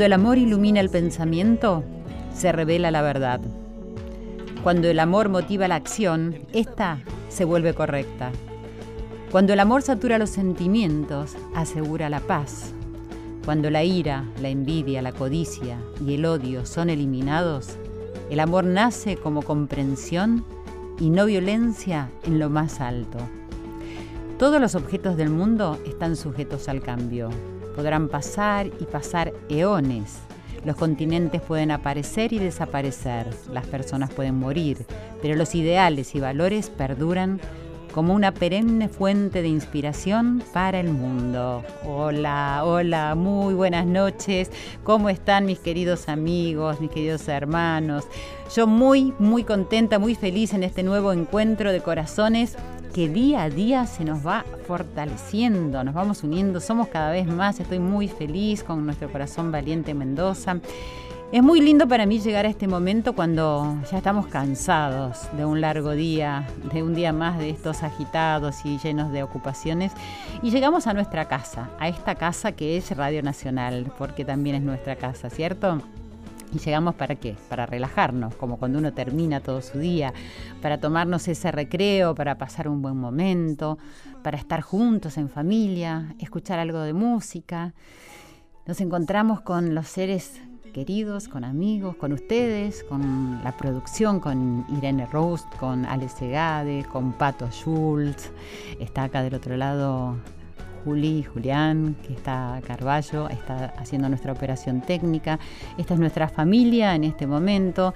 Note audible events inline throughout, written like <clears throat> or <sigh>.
Cuando el amor ilumina el pensamiento, se revela la verdad. Cuando el amor motiva la acción, ésta se vuelve correcta. Cuando el amor satura los sentimientos, asegura la paz. Cuando la ira, la envidia, la codicia y el odio son eliminados, el amor nace como comprensión y no violencia en lo más alto. Todos los objetos del mundo están sujetos al cambio. Podrán pasar y pasar eones. Los continentes pueden aparecer y desaparecer, las personas pueden morir, pero los ideales y valores perduran como una perenne fuente de inspiración para el mundo. Hola, hola, muy buenas noches. ¿Cómo están mis queridos amigos, mis queridos hermanos? Yo muy, muy contenta, muy feliz en este nuevo encuentro de corazones que día a día se nos va fortaleciendo, nos vamos uniendo, somos cada vez más, estoy muy feliz con nuestro corazón valiente Mendoza. Es muy lindo para mí llegar a este momento cuando ya estamos cansados de un largo día, de un día más de estos agitados y llenos de ocupaciones, y llegamos a nuestra casa, a esta casa que es Radio Nacional, porque también es nuestra casa, ¿cierto? Y llegamos para qué? Para relajarnos, como cuando uno termina todo su día, para tomarnos ese recreo, para pasar un buen momento, para estar juntos en familia, escuchar algo de música. Nos encontramos con los seres queridos, con amigos, con ustedes, con la producción, con Irene Rost, con Alex Segade, con Pato Schultz. Está acá del otro lado Juli, Julián, que está Carballo, está haciendo nuestra operación técnica. Esta es nuestra familia en este momento.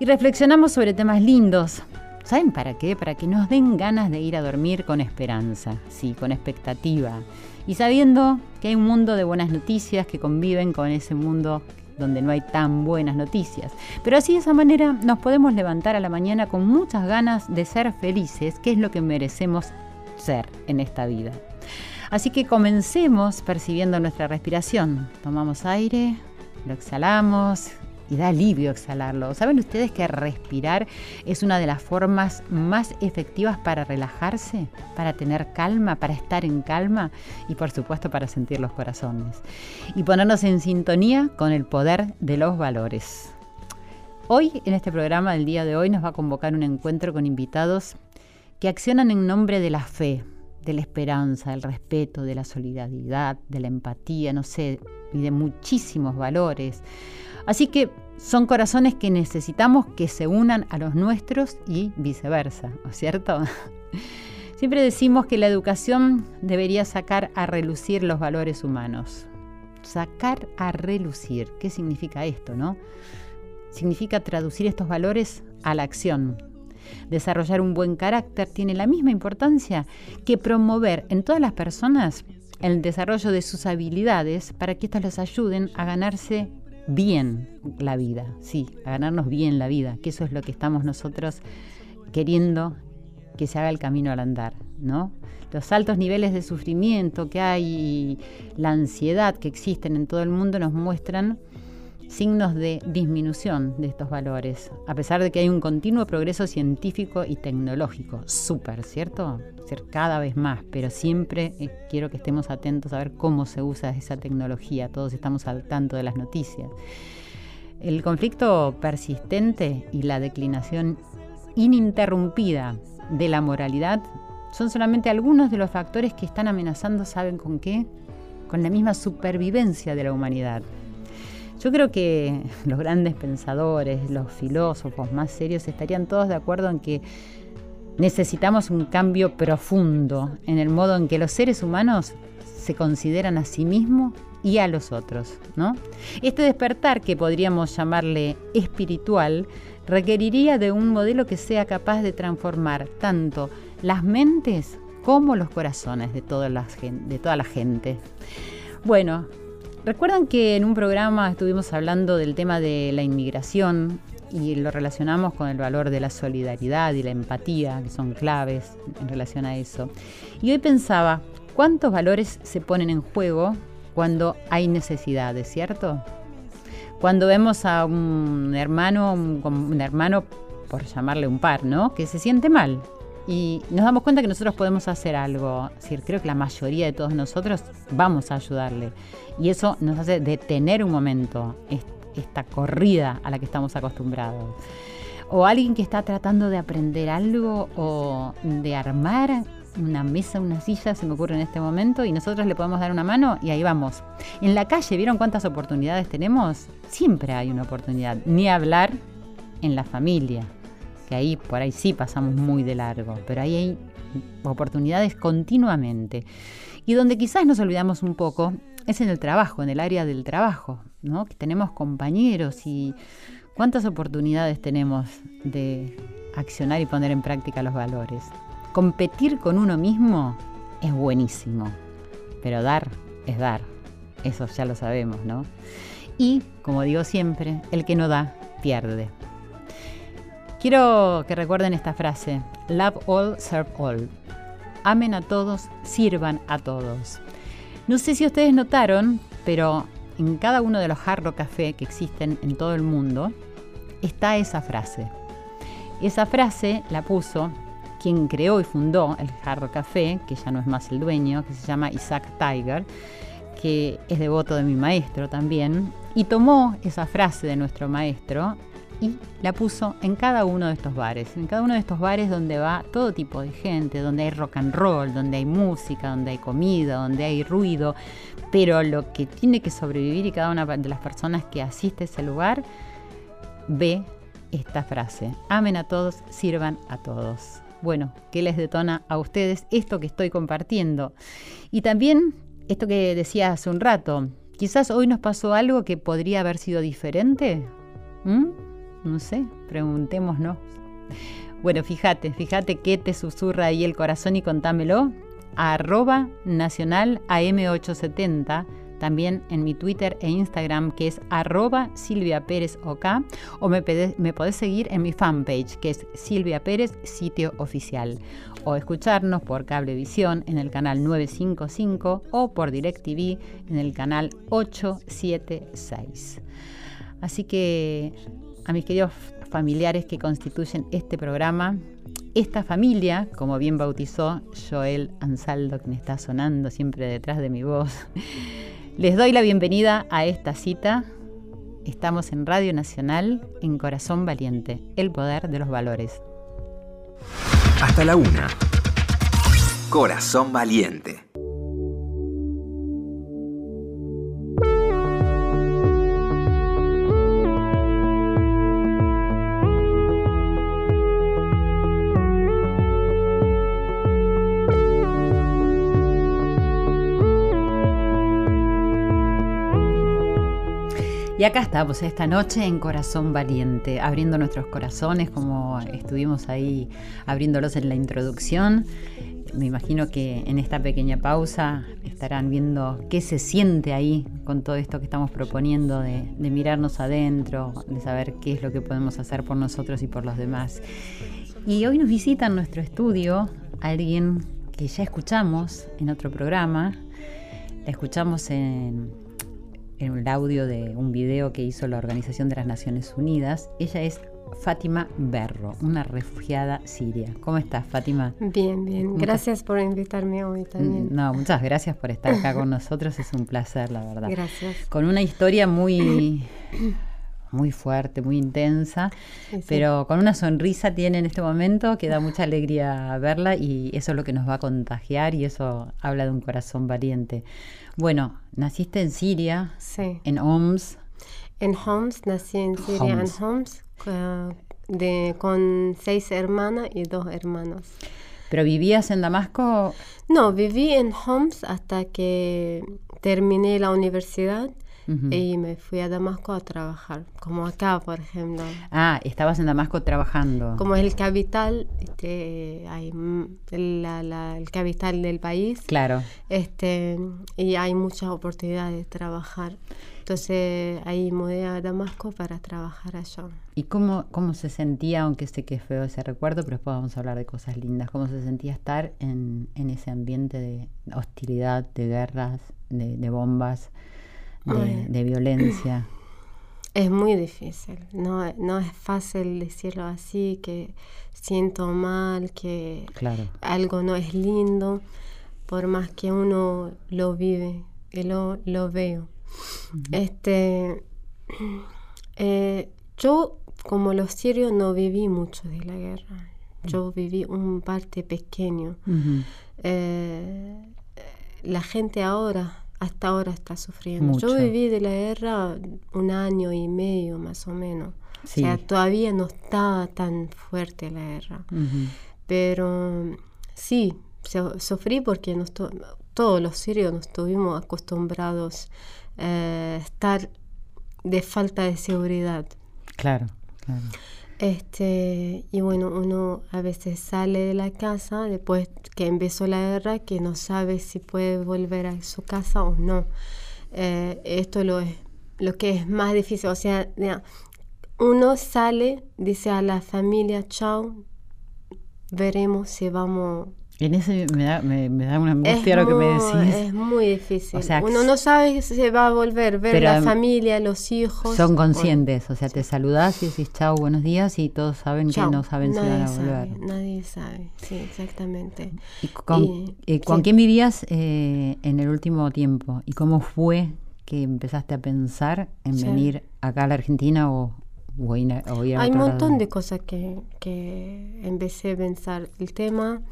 Y reflexionamos sobre temas lindos. ¿Saben para qué? Para que nos den ganas de ir a dormir con esperanza, sí, con expectativa. Y sabiendo que hay un mundo de buenas noticias que conviven con ese mundo donde no hay tan buenas noticias. Pero así de esa manera nos podemos levantar a la mañana con muchas ganas de ser felices, que es lo que merecemos ser en esta vida. Así que comencemos percibiendo nuestra respiración. Tomamos aire, lo exhalamos y da alivio exhalarlo. ¿Saben ustedes que respirar es una de las formas más efectivas para relajarse, para tener calma, para estar en calma y por supuesto para sentir los corazones? Y ponernos en sintonía con el poder de los valores. Hoy, en este programa del día de hoy, nos va a convocar un encuentro con invitados que accionan en nombre de la fe, de la esperanza, del respeto, de la solidaridad, de la empatía, no sé, y de muchísimos valores. Así que son corazones que necesitamos que se unan a los nuestros y viceversa, ¿no es cierto? <laughs> Siempre decimos que la educación debería sacar a relucir los valores humanos. Sacar a relucir, ¿qué significa esto, no? Significa traducir estos valores a la acción, Desarrollar un buen carácter tiene la misma importancia que promover en todas las personas el desarrollo de sus habilidades para que éstas les ayuden a ganarse bien la vida, sí, a ganarnos bien la vida, que eso es lo que estamos nosotros queriendo que se haga el camino al andar, ¿no? Los altos niveles de sufrimiento que hay y la ansiedad que existen en todo el mundo nos muestran signos de disminución de estos valores, a pesar de que hay un continuo progreso científico y tecnológico. Súper, ¿cierto? Ser cada vez más, pero siempre eh, quiero que estemos atentos a ver cómo se usa esa tecnología. Todos estamos al tanto de las noticias. El conflicto persistente y la declinación ininterrumpida de la moralidad son solamente algunos de los factores que están amenazando, ¿saben con qué? Con la misma supervivencia de la humanidad. Yo creo que <laughs> los grandes pensadores, los filósofos más serios estarían todos de acuerdo en que necesitamos un cambio profundo en el modo en que los seres humanos se consideran a sí mismos y a los otros, ¿no? Este despertar que podríamos llamarle espiritual requeriría de un modelo que sea capaz de transformar tanto las mentes como los corazones de toda la, de toda la gente. Bueno, recuerdan que en un programa estuvimos hablando del tema de la inmigración y lo relacionamos con el valor de la solidaridad y la empatía, que son claves en relación a eso. Y hoy pensaba, ¿cuántos valores se ponen en juego cuando hay necesidades, cierto? Cuando vemos a un hermano, un, hermano, por llamarle un par, ¿no? Que se siente mal, y nos damos cuenta que nosotros podemos hacer algo. Es creo que la mayoría de todos nosotros vamos a ayudarle. Y eso nos hace detener un momento esta corrida a la que estamos acostumbrados. O alguien que está tratando de aprender algo o de armar una mesa, una silla, se me ocurre en este momento, y nosotros le podemos dar una mano y ahí vamos. En la calle, ¿vieron cuántas oportunidades tenemos? Siempre hay una oportunidad. Ni hablar en la familia que ahí por ahí sí pasamos muy de largo, pero ahí hay oportunidades continuamente. Y donde quizás nos olvidamos un poco es en el trabajo, en el área del trabajo, ¿no? Que tenemos compañeros y cuántas oportunidades tenemos de accionar y poner en práctica los valores. Competir con uno mismo es buenísimo, pero dar es dar. Eso ya lo sabemos, ¿no? Y, como digo siempre, el que no da, pierde. Quiero que recuerden esta frase, Love all, serve all. Amen a todos, sirvan a todos. No sé si ustedes notaron, pero en cada uno de los jarro café que existen en todo el mundo está esa frase. Esa frase la puso quien creó y fundó el jarro café, que ya no es más el dueño, que se llama Isaac Tiger, que es devoto de mi maestro también, y tomó esa frase de nuestro maestro la puso en cada uno de estos bares, en cada uno de estos bares donde va todo tipo de gente, donde hay rock and roll, donde hay música, donde hay comida, donde hay ruido, pero lo que tiene que sobrevivir y cada una de las personas que asiste a ese lugar ve esta frase, amen a todos, sirvan a todos. Bueno, ¿qué les detona a ustedes esto que estoy compartiendo? Y también esto que decía hace un rato, quizás hoy nos pasó algo que podría haber sido diferente. No sé, preguntémonos. Bueno, fíjate, fíjate qué te susurra ahí el corazón y contámelo. arroba nacional AM870, también en mi Twitter e Instagram que es arroba Silvia Pérez OK, o me, me podés seguir en mi fanpage que es Silvia Pérez Sitio Oficial, o escucharnos por Cablevisión en el canal 955 o por DirecTV en el canal 876. Así que a mis queridos familiares que constituyen este programa, esta familia, como bien bautizó Joel Ansaldo, me está sonando siempre detrás de mi voz, <laughs> les doy la bienvenida a esta cita. Estamos en Radio Nacional, en Corazón Valiente, el poder de los valores. Hasta la una. Corazón Valiente. Y acá estamos esta noche en Corazón Valiente, abriendo nuestros corazones como estuvimos ahí abriéndolos en la introducción. Me imagino que en esta pequeña pausa estarán viendo qué se siente ahí con todo esto que estamos proponiendo de, de mirarnos adentro, de saber qué es lo que podemos hacer por nosotros y por los demás. Y hoy nos visita en nuestro estudio alguien que ya escuchamos en otro programa, la escuchamos en en el audio de un video que hizo la Organización de las Naciones Unidas. Ella es Fátima Berro, una refugiada siria. ¿Cómo estás, Fátima? Bien, bien. Gracias por invitarme hoy también. No, muchas <laughs> gracias por estar acá con nosotros. Es un placer, la verdad. Gracias. Con una historia muy muy fuerte, muy intensa, pero con una sonrisa tiene en este momento que da mucha alegría verla y eso es lo que nos va a contagiar y eso habla de un corazón valiente. Bueno, naciste en Siria, en Homs. En Homs, nací en Siria, en Homs. de, con seis hermanas y dos hermanos. ¿Pero vivías en Damasco? No, viví en Homs hasta que terminé la universidad y me fui a Damasco a trabajar, como acá, por ejemplo. Ah, estabas en Damasco trabajando. Como es el capital, este, hay el capital del país. Claro. Este, y hay muchas oportunidades de trabajar. Entonces ahí mudé a Damasco para trabajar allá. ¿Y cómo, cómo se sentía, aunque sé que es feo ese recuerdo, pero después vamos a hablar de cosas lindas, cómo se sentía estar en, en ese ambiente de hostilidad, de guerras, de, de bombas? De, violencia. <clears throat> Es muy difícil, no, no es fácil decirlo así, que siento mal, que algo no es lindo, por más que uno lo vive y lo, lo veo. Este, <clears throat> eh, yo, como los sirios, no viví mucho de la guerra. Yo viví un parte pequeño. Eh, la gente ahora hasta ahora está sufriendo. Yo viví de la guerra un año y medio más o menos. O sea, todavía no está tan fuerte la guerra. Pero sí, sufrí porque todos los sirios nos estuvimos acostumbrados a eh, estar de falta de seguridad. Claro, claro. Este, y bueno, uno a veces sale de la casa después que empezó la guerra, que no sabe si puede volver a su casa o no. Eh, esto lo es lo que es más difícil. O sea, uno sale, dice a la familia, chao, veremos si vamos en ese me da, me, da una angustia lo que me decís. Es muy difícil. Uno no sabe si se va a volver, ver la familia, los hijos. Son conscientes, o sea, te saludás y decís chao, buenos días y todos saben que no saben si van a volver. nadie sabe, sí, exactamente. ¿Y con, eh, ¿con quién vivías eh, en el último tiempo? ¿Y cómo fue que empezaste a pensar en venir acá a la Argentina o, Hay un montón de cosas que, que empecé a pensar. El tema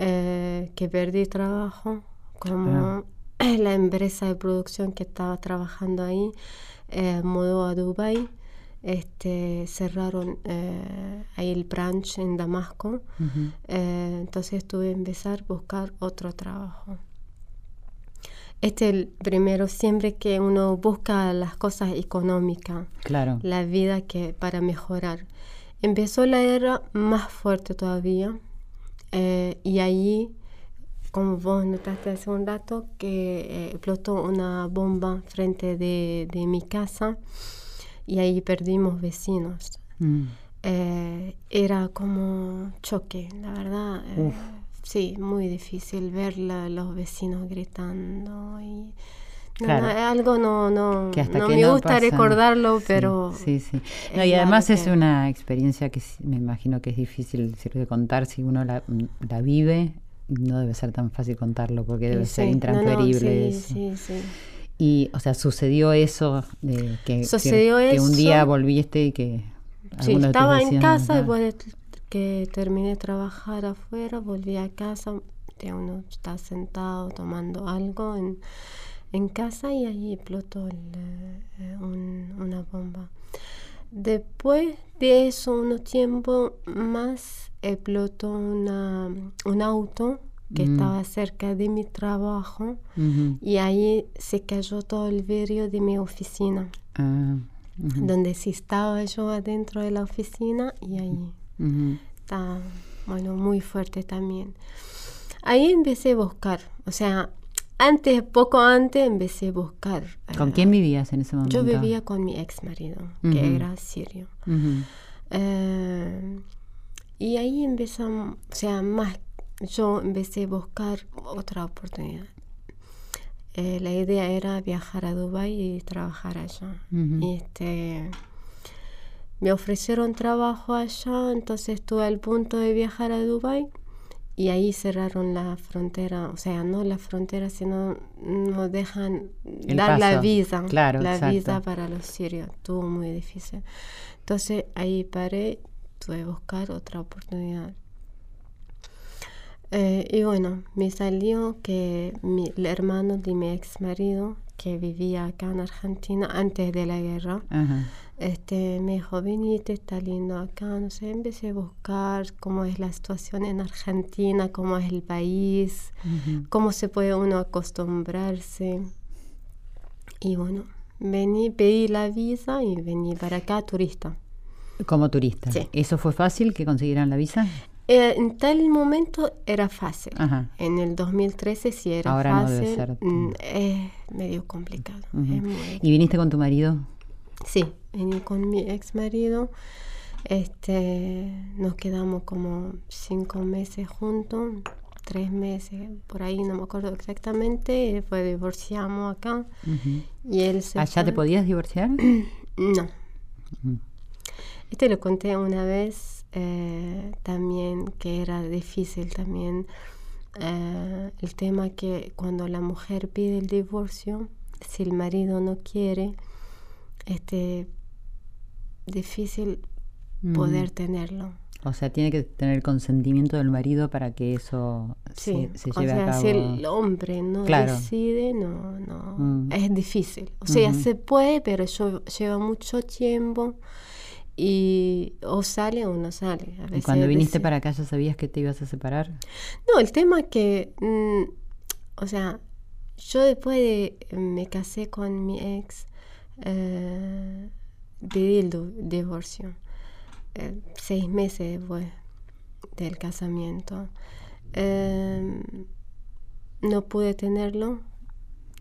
eh, que perdí trabajo, como <clears throat> la empresa de producción que estaba trabajando ahí eh, mudó a Dubai. Este, cerraron eh, ahí el branch en Damasco. entonces tuve que empezar a buscar otro trabajo. Este es el primero, siempre que uno busca las cosas económicas, claro. la vida que para mejorar. Empezó la guerra más fuerte todavía, eh, y allí, como vos notaste hace un rato, que eh, explotó una bomba frente de, de, mi casa y ahí perdimos vecinos. Mm. Eh, era como choque, la verdad. sí, muy difícil ver los vecinos gritando y algo no, no, no me gusta recordarlo, pero... Sí, sí. y además es una experiencia que me imagino que es difícil de contar si uno la, la vive. No debe ser tan fácil contarlo porque debe ser intransferible. sí, sí, Y, o sea, sucedió eso de que, que, un día volviste y que... Sí, estaba en casa, después que terminé de trabajar afuera, volví a casa, ya uno está sentado tomando algo en en casa y ahí explotó eh, una bomba. Después de eso, unos tiempo más, explotó una, un auto que mm. estaba cerca de mi trabajo y ahí se cayó todo el vidrio de mi oficina, ah, donde sí estaba yo adentro de la oficina y ahí está, bueno, muy fuerte también. Ahí empecé a buscar, o sea, antes, poco antes, empecé a buscar. ¿Con quién vivías en ese momento? Yo vivía con mi ex marido, que era sirio. Eh, y ahí empezamos, o sea, más, yo empecé a buscar otra oportunidad. Eh, la idea era viajar a Dubai y trabajar allá. Y este, me ofrecieron trabajo allá, entonces estuve al punto de viajar a Dubai y ahí cerraron la frontera, o sea, no la frontera, sino no dejan dar la visa, claro, la visa para los sirios, estuvo muy difícil. Entonces ahí paré, tuve que buscar otra oportunidad. Eh, y bueno, me salió que mi, el hermano de mi ex marido, que vivía acá en Argentina antes de la guerra, este, me dijo, venite, está lindo acá, no sé, empecé a buscar cómo es la situación en Argentina, cómo es el país, cómo se puede uno acostumbrarse. Y bueno, vení, pedí la visa y vení para acá turista. Como turista. Sí. ¿Eso fue fácil que consiguieran la visa? Eh, en tal momento era fácil. En el 2013 sí era Ahora fácil. No debe ser. Mm, es medio complicado. ¿Y viniste con tu marido? Sí, vení con mi ex marido. Este, nos quedamos como cinco meses juntos, tres meses, por ahí no me acuerdo exactamente. Después divorciamos acá. Y él se ¿Allá te podías divorciar? <clears throat> no. Este lo conté una vez eh, también que era difícil también eh, el tema que cuando la mujer pide el divorcio, si el marido no quiere, este difícil poder tenerlo. O sea, tiene que tener consentimiento del marido para que eso se, se, lleve o sea, a cabo. Si el hombre no decide, no, no, Mm. es difícil. O sea, se puede, pero yo, lleva mucho tiempo y o sale o no sale. A ¿Y cuando viniste para acá ya sabías que te ibas a separar? No, el tema que, mm, o sea, yo después de me casé con mi ex, eh, pedí el du- divorcio, eh, seis meses después del casamiento. Eh, no pude tenerlo,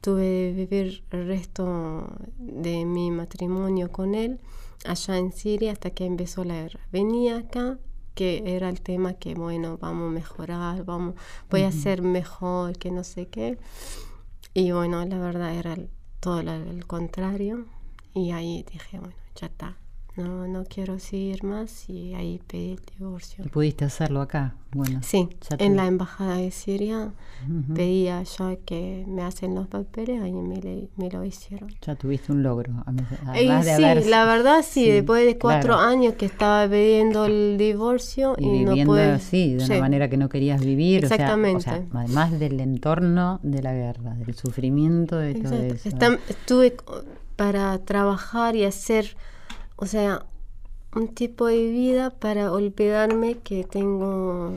tuve que vivir el resto de mi matrimonio con él allá en Siria hasta que empezó la guerra. Venía acá, que era el tema que, bueno, vamos a mejorar, vamos, voy a ser mejor, que no sé qué. Y bueno, la verdad era todo lo- el contrario. Y ahí dije, bueno, ya está. No, no quiero seguir más y ahí pedí el divorcio. ¿Y pudiste hacerlo acá? Bueno. Sí, en la embajada de Siria pedía ya que me hacen los papeles, ahí me, le- me lo hicieron. Ya tuviste un logro. además- Y de sí, haber- la verdad sí, sí, después de cuatro claro. años que estaba pidiendo el divorcio y, y no viviendo pude. así, de sí. una manera que no querías vivir. o sea- Exactamente. O sea, además del entorno de la guerra, del sufrimiento de todo eso. Estuve para trabajar y hacer, o sea, un tipo de vida para olvidarme que tengo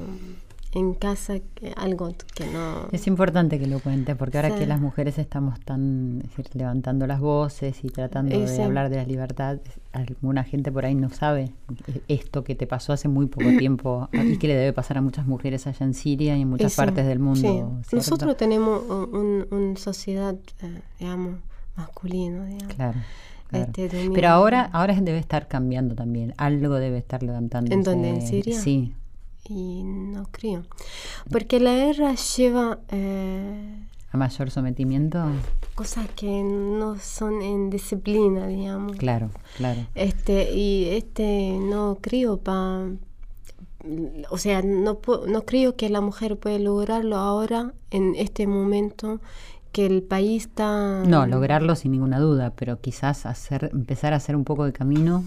en casa que- algo que no... Es importante que lo cuentes, porque ahora Sí. que las mujeres estamos tan es decir, levantando las voces y tratando de sí. hablar de la libertad, alguna gente por ahí no sabe esto que te pasó hace muy poco tiempo y que le debe pasar a muchas mujeres allá en Siria y en muchas partes del mundo. Nosotros tenemos una sociedad, eh, digamos, masculina, digamos. Claro. Claro. Este, Pero ahora, ahora debe estar cambiando también. Algo debe estar levantando. ¿En dónde? ¿En Siria? Sí. Y no creo. Porque la guerra lleva eh, ¿A mayor sometimiento? cosas que no son en disciplina, digamos. Claro, claro. Este, y este no creo pa o sea, no, no creo que la mujer puede lograrlo ahora, en este momento, que el país está... No, lograrlo sin ninguna duda, pero quizás hacer, empezar a hacer un poco de camino.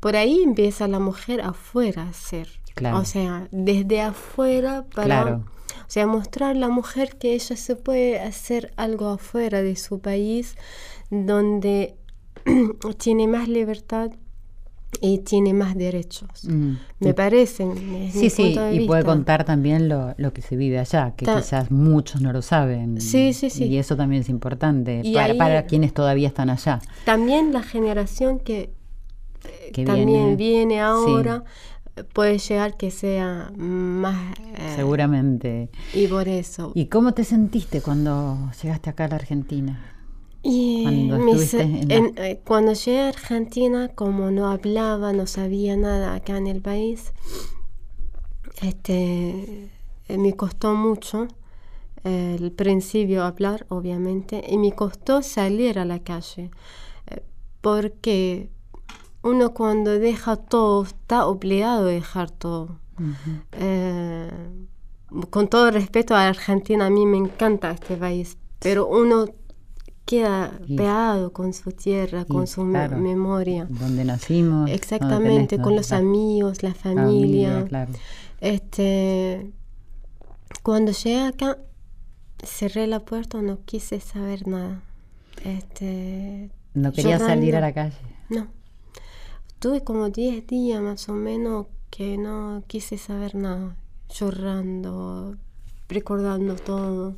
Por ahí empieza la mujer afuera a hacer. Claro. O sea, desde afuera para... Claro. O sea, mostrar a la mujer que ella se puede hacer algo afuera de su país, donde <clears throat> tiene más libertad y tiene más derechos. Mm. Me parece. Sí, sí, y puede contar también lo, lo que se vive allá, que Ta- quizás muchos no lo saben. Sí, sí, sí. Y eso también es importante Y para, ahí- para quienes todavía están allá. También la generación que, eh, Que también viene, viene ahora puede llegar que sea más... eh, Seguramente. Y por eso. ¿Y cómo te sentiste cuando llegaste acá a la Argentina? Y Cuando en la- eh, cuando llegué a Argentina, como no hablaba, no sabía nada acá en el país, este, eh, me costó mucho eh, el principio hablar, obviamente, y me costó salir a la calle, porque uno cuando deja todo está obligado a dejar todo. Eh, con todo respeto a Argentina, a mí me encanta este país, pero uno queda pegado con su tierra, con su me- memoria. Donde nacimos. Exactamente, tenés con los amigos, la familia. claro. Este, cuando llegué acá, cerré la puerta, no quise saber nada. Este, No quería salir a la calle. no. tuve como 10 días más o menos que no quise saber nada, llorando, recordando todo.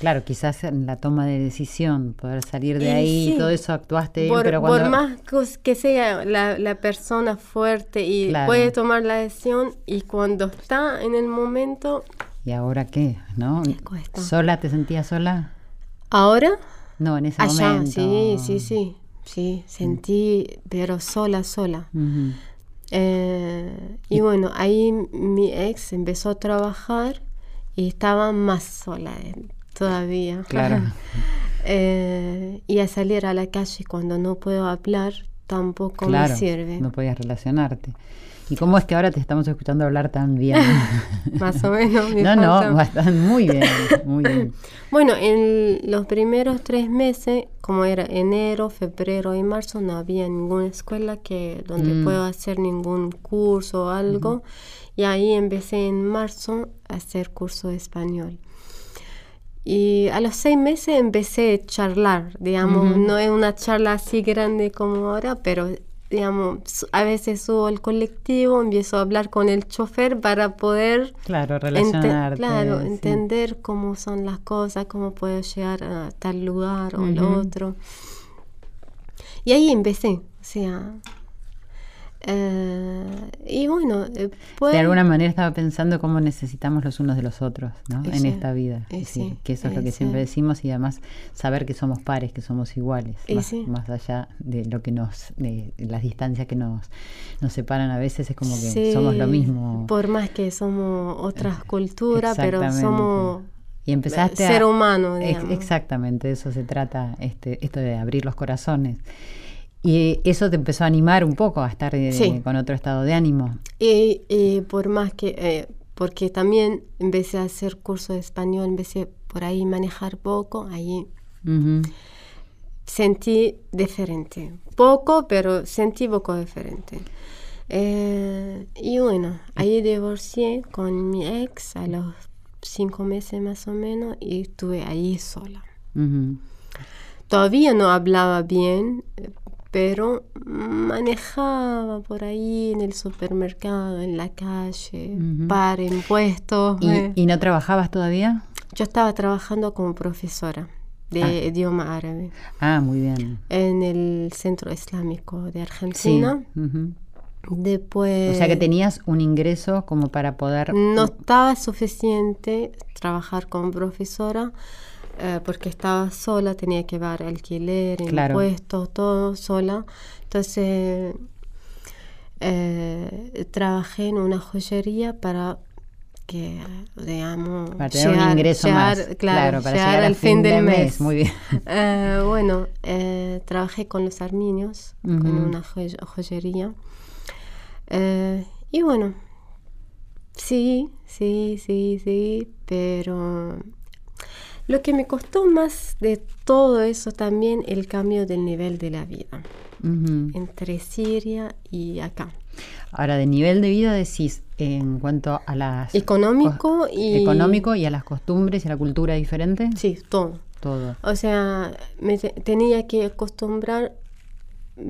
Claro, quizás en la toma de decisión, poder salir de ahí, y todo eso actuaste por, pero cuando... Por más que sea la, la persona fuerte y puede tomar la decisión, y cuando está en el momento... ¿Y ahora qué? ¿No? ¿Sola? ¿Te sentías sola? ¿Ahora? No, en ese Allá, sí, sí, sí, sí, sentí, pero sola, sola. Eh, y bueno, ahí mi ex empezó a trabajar y estaba más sola todavía. Claro. <laughs> eh, y a salir a la calle cuando no puedo hablar tampoco me sirve. No podías relacionarte. ¿Y cómo es que ahora te estamos escuchando hablar tan bien? <laughs> Más o menos. <laughs> no, no, bastante, muy bien, muy bien. bueno, en los primeros tres meses, como era enero, febrero y marzo, no había ninguna escuela que donde mm. pueda hacer ningún curso o algo. Y ahí empecé en marzo a hacer curso de español. Y a los seis meses empecé a charlar, digamos, no es una charla así grande como ahora, pero digamos, a veces subo al colectivo, empiezo a hablar con el chofer para poder claro, relacionarte, claro, entender cómo son las cosas, cómo puedo llegar a tal lugar o al otro. Y ahí empecé, o sea, eh, y bueno, eh, de alguna manera estaba pensando cómo necesitamos los unos de los otros ¿no? en esta vida. Sí, que eso es lo que siempre decimos y además saber que somos pares, que somos iguales, más, allá de lo que nos, de las distancias que nos, nos separan a veces, es como que somos lo mismo. Por más que somos otras culturas, pero somos y empezaste ser humano. Digamos. Exactamente, de eso se trata este, esto de abrir los corazones. Y eso te empezó a animar un poco a estar eh, con otro estado de ánimo. Y, por más que, eh, porque también empecé a hacer curso de español, empecé por ahí manejar poco, ahí sentí diferente. Poco, pero sentí poco diferente. Eh, y bueno, ahí divorcié con mi ex a los cinco meses más o menos y estuve ahí sola. Todavía no hablaba bien, pero manejaba por ahí en el supermercado, en la calle, para impuestos. Eh. ¿Y, no trabajabas todavía? Yo estaba trabajando como profesora de ah. idioma árabe. Ah, muy bien. En el Centro Islámico de Argentina. Después... O sea que tenías un ingreso como para poder... No estaba suficiente trabajar como profesora eh, porque estaba sola, tenía que pagar alquiler, impuestos, todo sola. Entonces eh, trabajé en una joyería para que, digamos, para tener un ingreso más, claro, para llegar, al fin, del mes. Muy bien. Eh, bueno, trabajé con los arminios, en una joyería. y bueno, sí, sí, sí, sí, pero lo que me costó más de todo eso también el cambio del nivel de la vida entre Siria y acá. Ahora, de nivel de vida decís en cuanto a las... Económico y... Económico y a las costumbres y a la cultura diferente. Sí, todo. Todo. O sea, me tenía que acostumbrar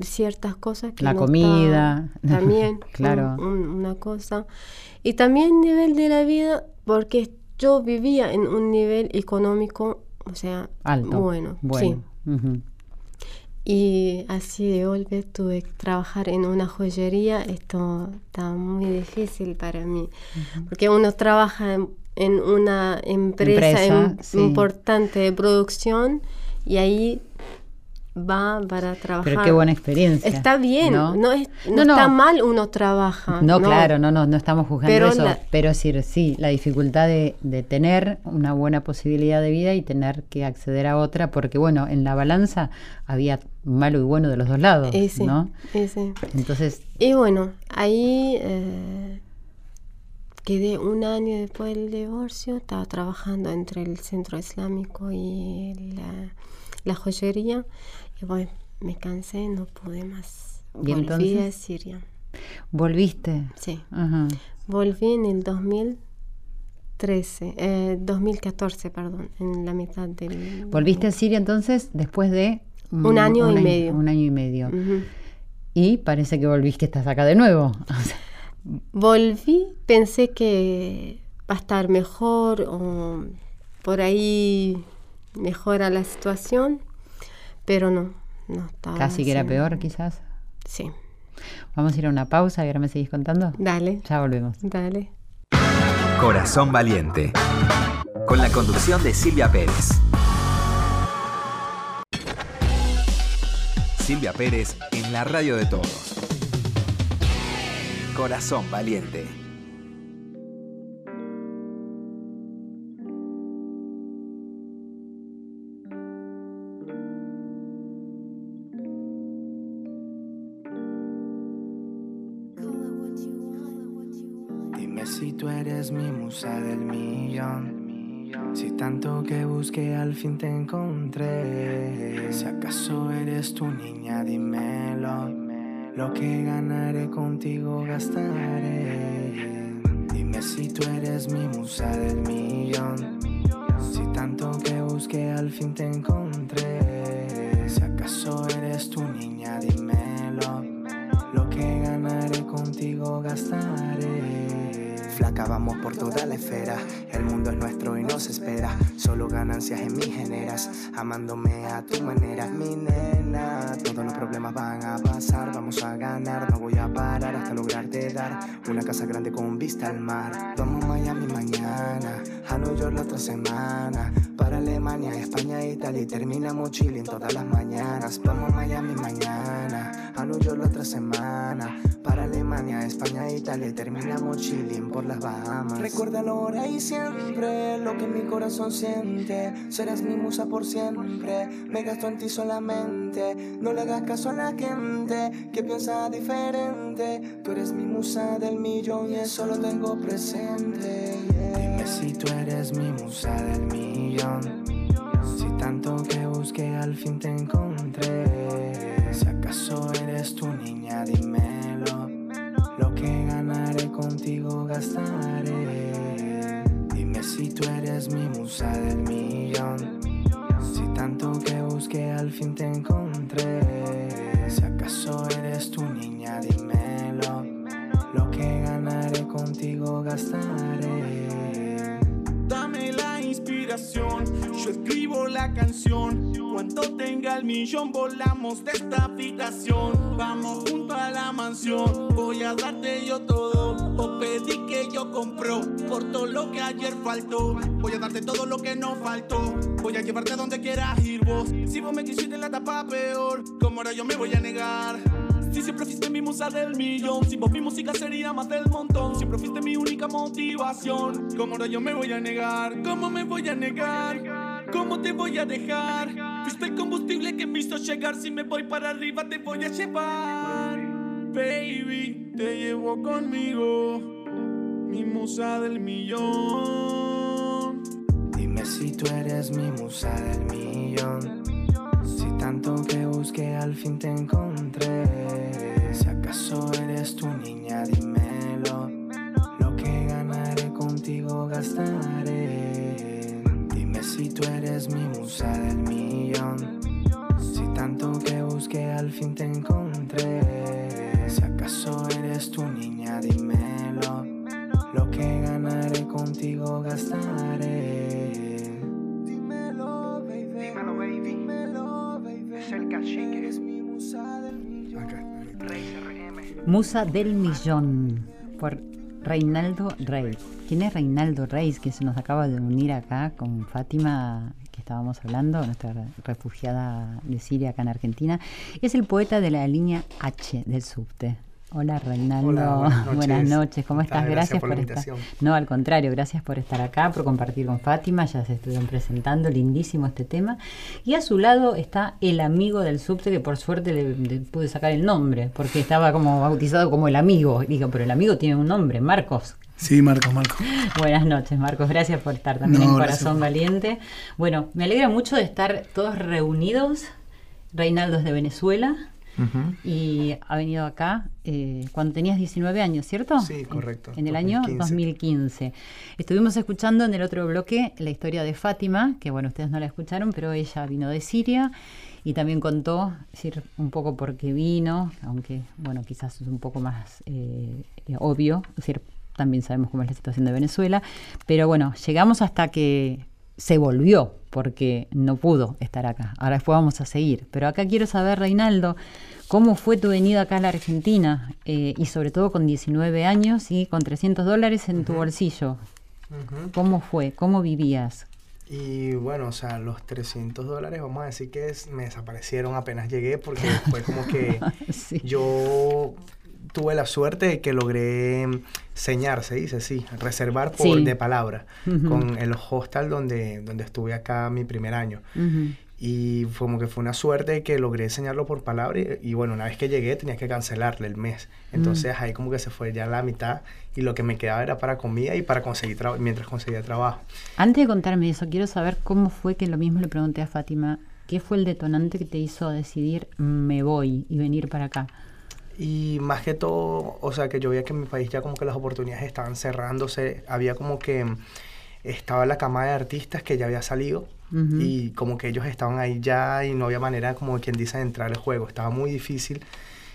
ciertas cosas que la comida también <laughs> claro una cosa y también nivel de la vida porque yo vivía en un nivel económico, o sea, Alto, bueno, sí. Y así de golpe tuve que trabajar en una joyería. Esto está muy difícil para mí, porque uno trabaja en, una empresa, importante de producción y ahí va para trabajar. Pero qué buena experiencia. Está bien, no, no, está mal uno trabaja. No, claro, no, no, no estamos juzgando pero eso, pero sí, sí, la dificultad de, tener una buena posibilidad de vida y tener que acceder a otra, porque bueno, en la balanza había malo y bueno de los dos lados, ¿no? Entonces... Y bueno, ahí eh, quedé un año después del divorcio, estaba trabajando entre el centro islámico y la, la joyería bueno, me cansé, no pude más. Volví a Siria. ¿Volviste? Sí. Volví en el 2013, eh, 2014, perdón, en la mitad del... ¿Volviste a Siria entonces después de... Un, año y medio. Un año y medio. Y parece que volviste, estás acá de nuevo. Volví, pensé que va a estar mejor o por ahí mejora la situación, pero no, no estaba. Casi que era peor, quizás. Sí. Vamos a ir a una pausa y ahora me seguís contando. Dale. Ya volvemos. Dale. Corazón Valiente. Con la conducción de Silvia Pérez. Silvia Pérez en la radio de todos. Corazón Valiente. Dime si tú eres mi musa del millón. Si tanto que busqué al fin te encontré. Si acaso eres tu niña, dímelo. Lo que ganaré contigo gastaré. Dime si tú eres mi musa del millón. Si tanto que busqué al fin te encontré. Si acaso eres tu niña, dímelo. Lo que ganaré contigo gastaré. Flaca, vamos por toda la esfera. El mundo es nuestro y nos espera. Solo ganancias en mi generas. Amándome a tu manera, mi nena. Todos los problemas van a pasar. Vamos a ganar. No voy a parar hasta lograrte dar una casa grande con vista al mar. Vamos a Miami mañana. A New York la otra semana. Para Alemania, España, Italia. Y terminamos Chile en todas las mañanas. Vamos a Miami mañana. York la otra semana. Para Alemania, España, Italia. Y terminamos Chile por las Bahamas. Recuérdalo ahora y siempre lo que mi corazón siente. Serás mi musa por siempre. Me gasto en ti solamente. No le hagas caso a la gente que piensa diferente. Tú eres mi musa del millón y eso lo tengo presente. Dime si tú eres mi musa del millón. Si tanto que busqué al fin te encontré. Si acaso eres tu niña, dímelo. Lo que ganaré contigo gastaré. Dime si tú eres mi musa del millón. Si tanto que busqué al fin te encontré. Si acaso eres tu niña, dímelo. Lo que ganaré contigo gastaré. Dame la inspiración, yo escribo la canción. Cuando tenga el millón volamos de esta habitación. Vamos junto a la mansión, voy a darte yo todo. O pedí que yo compro por todo lo que ayer faltó. Voy a darte todo lo que no faltó. Voy a llevarte donde quieras ir vos. Si vos me quisiste la etapa peor, como ahora yo me voy a negar. Si siempre fuiste mi musa del millón, si vos mi música sería más del montón. Siempre fuiste mi única motivación. Como ahora yo me voy a negar, ¿cómo me voy a negar? ¿Cómo te voy a dejar? Fuiste el combustible que me hizo llegar. Si me voy para arriba, te voy a llevar. Baby, te llevo conmigo, mi musa del millón. Dime si tú eres mi musa del millón. Si tanto que busqué al fin te encontré. Si acaso eres tu niña, dímelo. Lo que ganaré contigo gastaré. Si tú eres mi musa del millón. Si tanto que busqué al fin te encontré. Si acaso eres tu niña, dímelo. Lo que ganaré contigo gastaré. Dímelo, baby. Dímelo, baby. Dímelo, baby. Es el cachique. Mi musa del millón. Musa del millón por Reinaldo Rey. ¿Quién es Reinaldo Reis que se nos acaba de unir acá con Fátima que estábamos hablando, nuestra refugiada de Siria acá en Argentina? Es el poeta de la línea H del subte. Hola Reinaldo, Hola, buenas, noches. <laughs> buenas noches, ¿cómo estás? Gracias, Gracias, por, la estar. No, al contrario, gracias por estar acá, por compartir con Fátima, ya se estuvieron presentando, lindísimo este tema. Y a su lado está el amigo del subte, que por suerte le, le pude sacar el nombre, porque estaba como bautizado como el amigo. Digo, pero el amigo tiene un nombre, Marcos. Sí, Marcos, Marcos. <laughs> Buenas noches, Marcos. Gracias por estar también No, en Corazón Valiente. Bueno, me alegra mucho de estar todos reunidos. Reinaldo es de Venezuela y ha venido acá eh, cuando tenías 19 años, ¿cierto? Sí, correcto, En, en el año 2015. 2015. Estuvimos escuchando en el otro bloque la historia de Fátima, que bueno, ustedes no la escucharon, pero ella vino de Siria Y también contó, decir, un poco por qué vino, aunque, bueno, quizás es un poco más eh, obvio, es decir, también sabemos cómo es la situación de Venezuela, pero bueno, llegamos hasta que se volvió, porque no pudo estar acá. Ahora después vamos a seguir. Pero acá quiero saber, Reinaldo, ¿cómo fue tu venida acá a la Argentina? Eh, y sobre todo con 19 años y con 300 dólares en tu bolsillo. ¿Cómo fue? ¿Cómo vivías? Y bueno, o sea, los 300 dólares, vamos a decir que me desaparecieron apenas llegué porque fue como que <laughs> yo tuve la suerte de que logré señar, se dice, sí, reservar por de palabra con el hostel donde, donde estuve acá mi primer año. Y como que fue una suerte que logré enseñarlo por palabra y, bueno, una vez que llegué tenía que cancelarle el mes. Entonces ahí como que se fue ya la mitad y lo que me quedaba era para comida y para conseguir trabajo, mientras conseguía trabajo. Antes de contarme eso, quiero saber cómo fue que lo mismo le pregunté a Fátima, ¿qué fue el detonante que te hizo decidir me voy y venir para acá? Y más que todo, o sea, que yo veía que en mi país ya como que las oportunidades estaban cerrándose, había como que estaba la cama de artistas que ya había salido y como que ellos estaban ahí ya y no había manera, como quien dice, de entrar al juego. Estaba muy difícil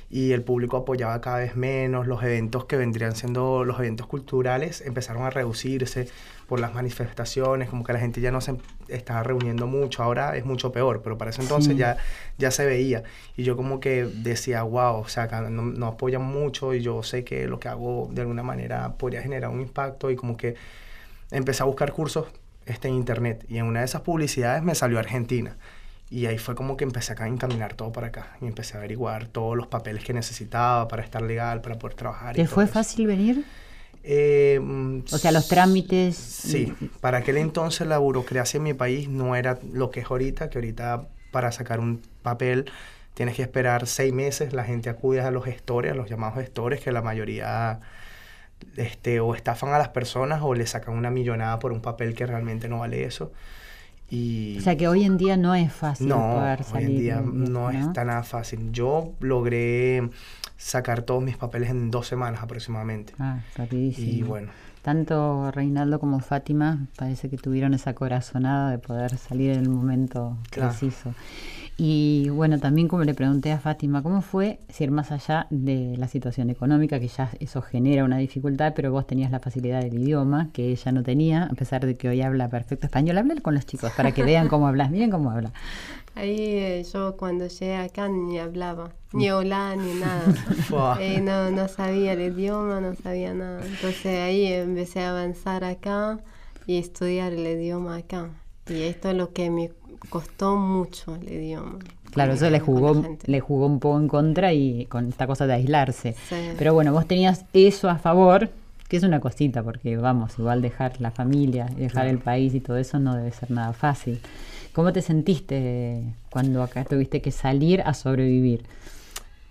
y el público apoyaba cada vez menos. Los eventos que vendrían siendo los eventos culturales empezaron a reducirse por las manifestaciones, como que la gente ya no se estaba reuniendo mucho. Ahora es mucho peor, pero para ese entonces ya, ya se veía. Y yo como que decía, wow, o sea, no, no apoyan mucho y yo sé que lo que hago de alguna manera podría generar un impacto y como que empecé a buscar cursos este, en internet y en una de esas publicidades me salió Argentina. Y ahí fue como que empecé a encaminar todo para acá y empecé a averiguar todos los papeles que necesitaba para estar legal, para poder trabajar. ¿Te fue fácil venir? Eh, o sea, los trámites. Sí, para aquel entonces la burocracia en mi país no era lo que es ahorita, que ahorita para sacar un papel tienes que esperar seis meses, la gente acude a los gestores, a los llamados gestores, que la mayoría este, o estafan a las personas o le sacan una millonada por un papel que realmente no vale eso. Y o sea que hoy en día no es fácil no, poder salir. Hoy en día no, es tan nada fácil. Yo logré sacar todos mis papeles en dos semanas aproximadamente. Ah, rapidísimo. Y bueno. Tanto Reinaldo como Fátima parece que tuvieron esa corazonada de poder salir en el momento preciso. Y bueno, también como le pregunté a Fátima, ¿cómo fue ser más allá de la situación económica, que ya eso genera una dificultad, pero vos tenías la facilidad del idioma, que ella no tenía, a pesar de que hoy habla perfecto español? Hablar con los chicos para que vean cómo hablas, miren cómo habla. <laughs> Ahí eh, yo cuando llegué acá ni hablaba, ni hola, ni nada. <laughs> Eh, no, no sabía el idioma, no sabía nada. Entonces ahí empecé a avanzar acá y estudiar el idioma acá. Y esto es lo que me costó mucho el idioma. Claro, eso le jugó, le jugó un poco en contra y con esta cosa de aislarse. Pero bueno, vos tenías eso a favor, que es una cosita, porque vamos, igual dejar la familia, dejar el país y todo eso no debe ser nada fácil. ¿Cómo te sentiste cuando acá tuviste que salir a sobrevivir?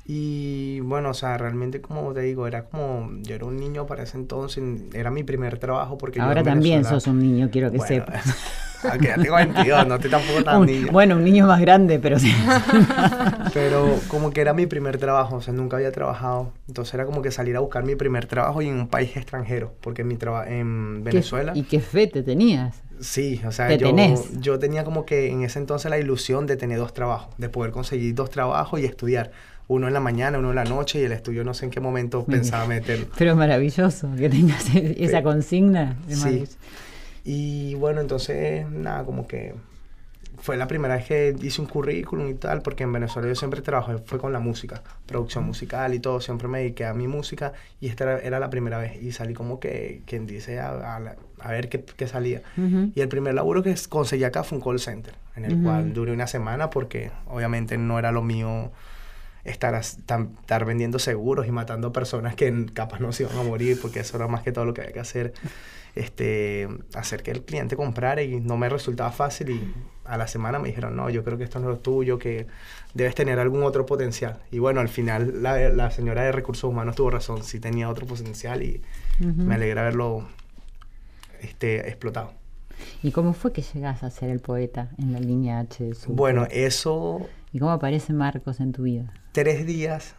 Y bueno, o sea, realmente como te digo, era como, yo era un niño para ese entonces, era mi primer trabajo porque... Ahora también sos un niño, quiero que sepas. <laughs> <laughs> Ya tengo 22, no estoy tampoco tan niño. Bueno, un niño más grande, pero sí. <laughs> pero como que era mi primer trabajo, o sea, nunca había trabajado. Entonces era como que salir a buscar mi primer trabajo y en un país extranjero, porque mi en Venezuela... ¿Y qué fe te tenías? Sí, o sea, yo, yo tenía como que en ese entonces la ilusión de tener dos trabajos, de poder conseguir dos trabajos y estudiar uno en la mañana, uno en la noche y el estudio no sé en qué momento pensaba meterlo. Pero es maravilloso que tengas esa consigna. sí. Y bueno, entonces, nada, como que fue la primera vez que hice un currículum y tal, porque en Venezuela yo siempre trabajé, fue con la música, producción musical y todo, siempre me dediqué a mi música y esta era, la primera vez y salí como que, quien dice, a, a, ver qué, qué salía. Y el primer laburo que conseguí acá fue un call center, en el cual duré una semana porque obviamente no era lo mío estar, estar vendiendo seguros y matando personas que capaz no se iban a morir, porque eso era más que todo lo que había que hacer. Este, hacer que el cliente comprara y no me resultaba fácil y a la semana me dijeron, no, yo creo que esto no es lo tuyo, que debes tener algún otro potencial. Y bueno, al final la, la señora de recursos humanos tuvo razón, sí tenía otro potencial y me alegra haberlo este, explotado. ¿Y cómo fue que llegas a ser el poeta en la línea H de su Bueno, eso... ¿Y cómo aparece Marcos en tu vida? Tres días,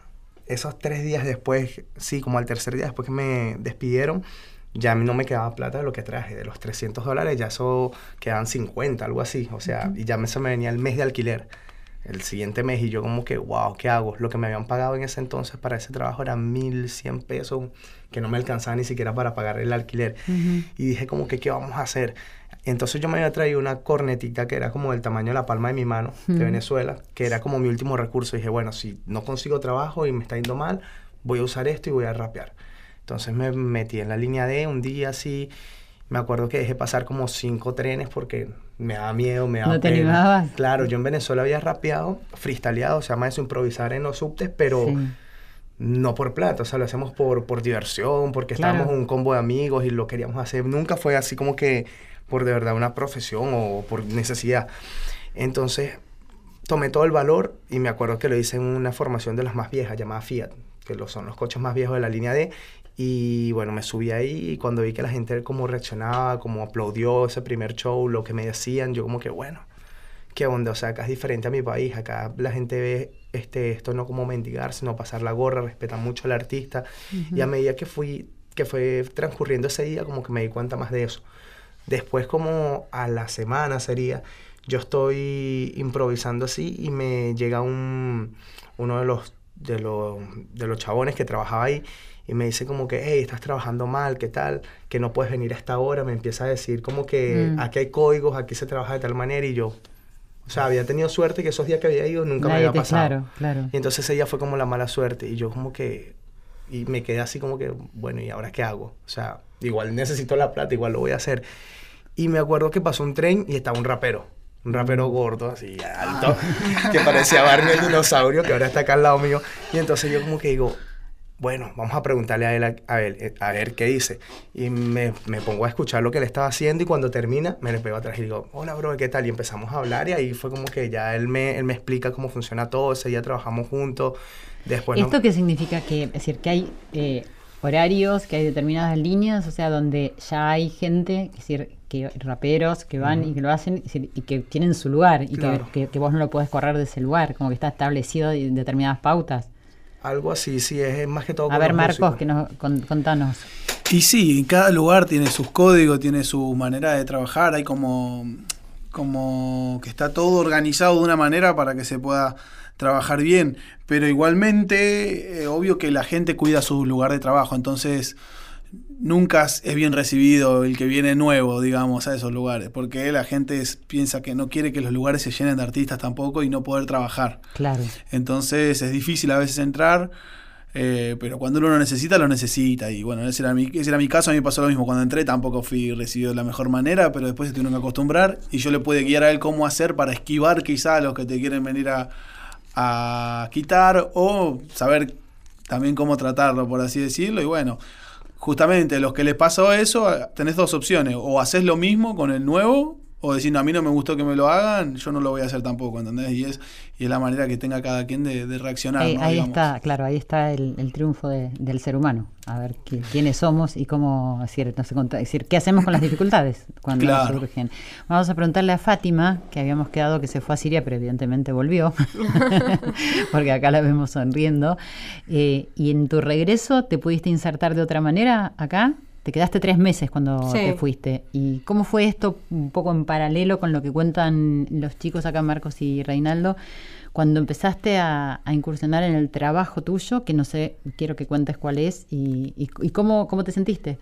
esos tres días después, sí, como al tercer día después que me despidieron, ya a mí no me quedaba plata de lo que traje, de los 300 dólares, ya eso quedaban 50, algo así, o sea, y ya me, se me venía el mes de alquiler. el siguiente mes y yo como que, wow, ¿qué hago? Lo que me habían pagado en ese entonces para ese trabajo era 1.100 pesos, que no me alcanzaba ni siquiera para pagar el alquiler. Y dije como que, ¿qué vamos a hacer? Entonces yo me había traído una cornetita que era como del tamaño de la palma de mi mano de Venezuela, que era como mi último recurso. dije, bueno, si no consigo trabajo y me está yendo mal, voy a usar esto y voy a rapear. Entonces me metí en la línea D un día así. Me acuerdo que dejé pasar como cinco trenes porque me daba miedo, me daba ¿No te animabas? Claro, yo en Venezuela había rapeado, freestyleado, se llama eso improvisar en los subtes, pero no por plata, o sea, lo hacemos por, por diversión, porque estábamos un combo de amigos y lo queríamos hacer. Nunca fue así como que por de verdad una profesión o por necesidad. Entonces, tomé todo el valor y me acuerdo que lo hice en una formación de las más viejas, llamada Fiat, que son los coches más viejos de la línea D. Y bueno, me subí ahí y cuando vi que la gente como reaccionaba, como aplaudió ese primer show, lo que me decían, yo como que bueno, qué onda, o sea, acá es diferente a mi país, acá la gente ve este, esto no como mendigar, sino pasar la gorra, respeta mucho al artista. Y a medida que fui, que fue transcurriendo ese día, como que me di cuenta más de eso. Después como a la semana sería, yo estoy improvisando así y me llega un, uno de los, de, los, de los chabones que trabajaba ahí y me dice como que, hey, estás trabajando mal, ¿qué tal? Que no puedes venir a esta hora. Me empieza a decir como que mm. aquí hay códigos, aquí se trabaja de tal manera y yo, o sea, había tenido suerte que esos días que había ido nunca me había pasado. Claro, claro. Y entonces ese día fue como la mala suerte y yo como que, y me quedé así como que, bueno, ¿y ahora qué hago? O sea, igual necesito la plata, igual lo voy a hacer. Y me acuerdo que pasó un tren y estaba un rapero. Un rapero gordo, así alto, que parecía Barney el <laughs> dinosaurio, que ahora está acá al lado mío. Y entonces yo como que digo, bueno, vamos a preguntarle a él, a, él, eh, a ver qué dice. Y me, me, pongo a escuchar lo que él estaba haciendo y cuando termina me le pego atrás y digo, hola bro, ¿qué tal? Y empezamos a hablar y ahí fue como que ya él me, él me explica cómo funciona todo, ese día trabajamos juntos. Después ¿Esto qué significa? Que, es decir, que hay eh, horarios, que hay determinadas líneas, o sea, donde ya hay gente, es decir, que raperos que van y que lo hacen y que tienen su lugar y que, que, vos no lo puedes correr de ese lugar, como que está establecido en determinadas pautas. Algo así, sí, es más que todo. A ver, Marcos, que nos, contanos. Y sí, cada lugar tiene sus códigos, tiene su manera de trabajar, hay como, como que está todo organizado de una manera para que se pueda trabajar bien, pero igualmente, eh, obvio que la gente cuida su lugar de trabajo, entonces nunca es bien recibido el que viene nuevo, digamos, a esos lugares, porque la gente piensa que no quiere que los lugares se llenen de artistas tampoco y no poder trabajar. Claro. Entonces es difícil a veces entrar, eh, pero cuando uno lo necesita, lo necesita. Y bueno, ese era, mi, ese era mi caso, a mí me pasó lo mismo. Cuando entré tampoco fui recibido de la mejor manera, pero después se tuvieron que acostumbrar y yo le pude guiar a él cómo hacer para esquivar quizá a los que te quieren venir a, a quitar o saber también cómo tratarlo, por así decirlo. Y bueno, justamente los que les pasó eso, tenés dos opciones. O haces lo mismo con el nuevo, o decir, no, a mí no me gustó que me lo hagan, yo no lo voy a hacer tampoco, ¿entendés? Y es, y es la manera que tenga cada quien de, reaccionar. Ahí, está, claro, ahí está el, triunfo del ser humano. A ver quiénes somos y cómo, decir, no sé, decir, qué hacemos con las dificultades cuando surgen. Vamos a preguntarle a Fátima, que habíamos quedado que se fue a Siria, pero evidentemente volvió, <laughs> porque acá la vemos sonriendo. Eh, ¿Y en tu regreso te pudiste insertar de otra manera acá? Te quedaste tres meses cuando te fuiste. ¿Y cómo fue esto un poco en paralelo con lo que cuentan los chicos acá, Marcos y Reinaldo, cuando empezaste a, incursionar en el trabajo tuyo, que no sé, quiero que cuentes cuál es y, cómo, cómo te sentiste?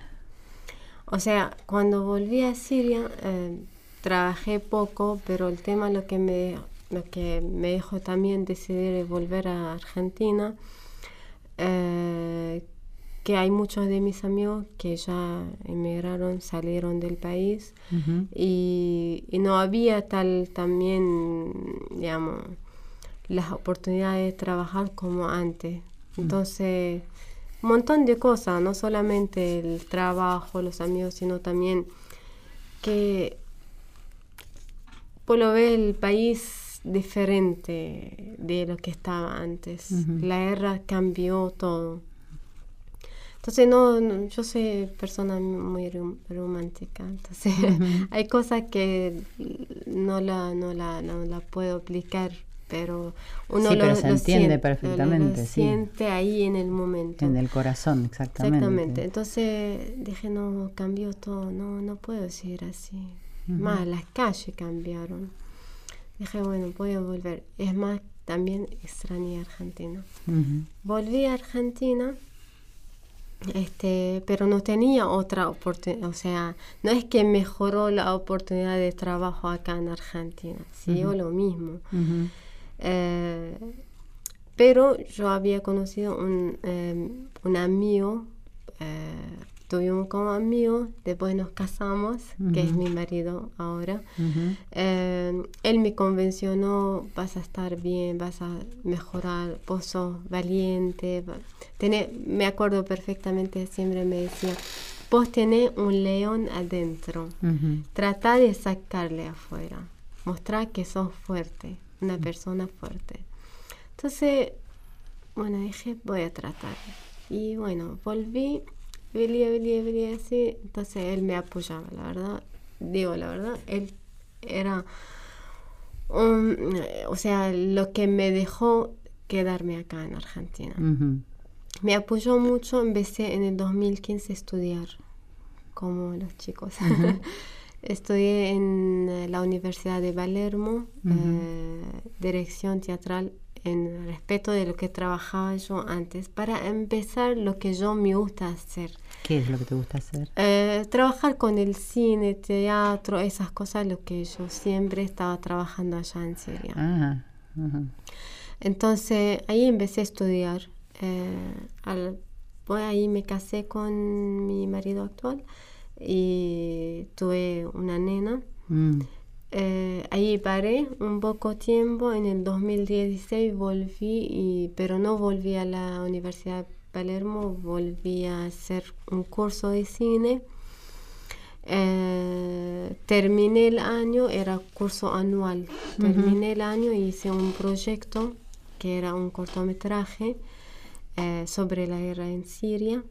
O sea, cuando volví a Siria, eh, trabajé poco, pero el tema lo que me, lo que me dejó también decidir volver a Argentina, eh, que hay muchos de mis amigos que ya emigraron, salieron del país y, no había tal también, digamos, las oportunidades de trabajar como antes. Entonces, un montón de cosas, no solamente el trabajo, los amigos, sino también que por lo ve el país diferente de lo que estaba antes. La guerra cambió todo. Entonces, no, yo soy persona muy romántica, entonces <laughs> hay cosas que no la, no, la, no la puedo aplicar, pero uno sí, lo, se entiende perfectamente, lo, siente ahí en el momento. En el corazón, exactamente. Exactamente. Entonces dije, no, cambió todo, no, no puedo decir así. Más, las calles cambiaron. Dije, bueno, voy a volver. Es más, también extrañé Argentina. Volví a Argentina, este, pero no tenía otra oportunidad. O sea, no es que mejoró la oportunidad de trabajo acá en Argentina. Siguió lo mismo. Eh, pero yo había conocido un, em, un amigo eh, tuvimos como amigos, después nos casamos, que es mi marido ahora. Eh, él me convencionó, vas a estar bien, vas a mejorar, vos sos valiente. me acuerdo perfectamente, siempre me decía, vos tenés un león adentro, trata de sacarle afuera, mostrar que sos fuerte, una persona fuerte. Entonces, bueno, dije, voy a tratar. Y bueno, volví venía, venía, venía así. Entonces él me apoyaba, la verdad. Digo, la verdad, él era, o sea, lo que me dejó quedarme acá en Argentina. Me apoyó mucho, empecé en el 2015 a estudiar, como los chicos. <laughs> Estudié en eh, la Universidad de Palermo, eh, dirección teatral en respeto de lo que trabajaba yo antes, para empezar lo que yo me gusta hacer. ¿Qué es lo que te gusta hacer? Eh, trabajar con el cine, teatro, esas cosas, lo que yo siempre estaba trabajando allá en Siria. Ah, Entonces ahí empecé a estudiar. Eh, pues ahí me casé con mi marido actual y tuve una nena. Mm. Eh, ahí paré un poco tiempo, en el 2016 volví, y, pero no volví a la Universidad Palermo, volví a hacer un curso de cine. Eh, terminé el año, era curso anual, terminé el año y hice un proyecto que era un cortometraje eh, sobre la guerra en Siria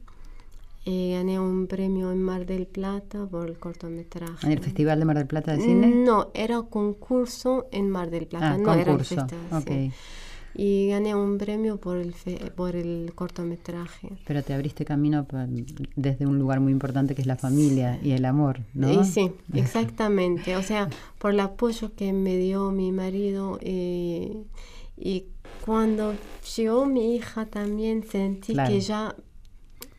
y gané un premio en Mar del Plata por el cortometraje. ¿En el Festival de Mar del Plata de Cine? No, era concurso en Mar del Plata, ah, no concurso. era el festival. Y gané un premio por el, por el cortometraje. Pero te abriste camino desde un lugar muy importante que es la familia y el amor, ¿no? Y sí, exactamente. o sea, por el apoyo que me dio mi marido y, y cuando llegó mi hija también sentí que ya